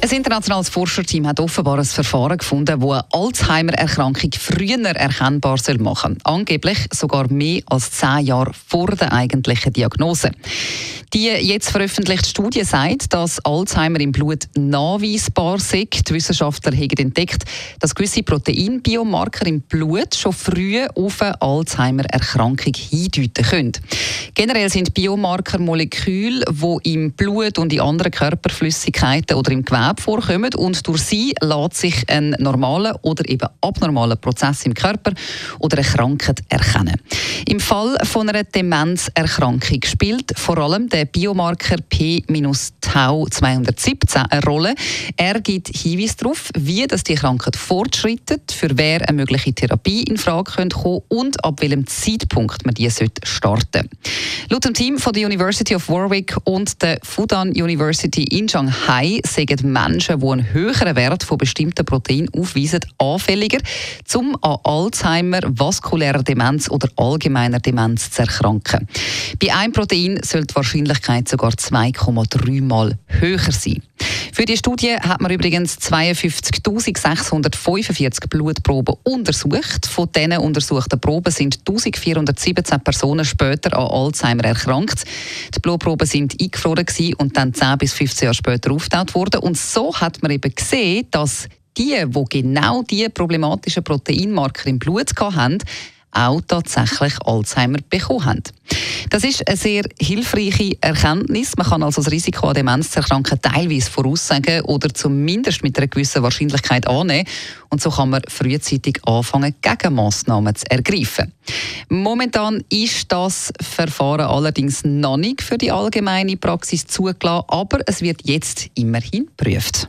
ein internationales Forscherteam hat offenbar ein Verfahren gefunden, das eine Alzheimer-Erkrankung früher erkennbar machen soll. Angeblich sogar mehr als zehn Jahre vor der eigentlichen Diagnose. Die jetzt veröffentlichte Studie sagt, dass Alzheimer im Blut nachweisbar sei. Die Wissenschaftler haben entdeckt, dass gewisse Proteinbiomarker im Blut schon früh auf eine Alzheimer-Erkrankung hindeuten können. Generell sind Biomarker Moleküle, die im Blut und in anderen Körperflüssigkeiten oder im Gewebe vorkommen und durch sie lässt sich ein normaler oder eben abnormaler Prozess im Körper oder eine Krankheit erkennen. Im Fall von einer Demenzerkrankung spielt vor allem der Biomarker P-Tau 217 eine Rolle. Er gibt Hinweise darauf, wie das die Krankheit fortschreitet, für wer eine mögliche Therapie in Frage kommen könnte und ab welchem Zeitpunkt man die starten sollte. Laut dem Team von der University of Warwick und der Fudan University in Shanghai sagen Menschen, die einen höheren Wert von bestimmten Proteinen aufweisen, anfälliger, zum an Alzheimer, vaskulärer Demenz oder allgemeiner Demenz zu erkranken. Bei einem Protein sollte wahrscheinlich Wahrscheinlichkeit sogar 2,3 Mal höher sein. Für die Studie hat man übrigens 52.645 Blutproben untersucht. Von diesen untersuchten Proben sind 1417 Personen später an Alzheimer erkrankt. Die Blutproben sind eingefroren und dann 10 bis 15 Jahre später aufgetaucht worden. Und so hat man eben gesehen, dass die, die genau diese problematischen Proteinmarker im Blut hatten, auch tatsächlich Alzheimer bekommen haben. Das ist eine sehr hilfreiche Erkenntnis. Man kann also das Risiko an Demenz zu erkranken teilweise voraussagen oder zumindest mit einer gewissen Wahrscheinlichkeit annehmen. Und so kann man frühzeitig anfangen, Gegenmaßnahmen zu ergreifen. Momentan ist das Verfahren allerdings noch nicht für die allgemeine Praxis zugelassen, aber es wird jetzt immerhin geprüft.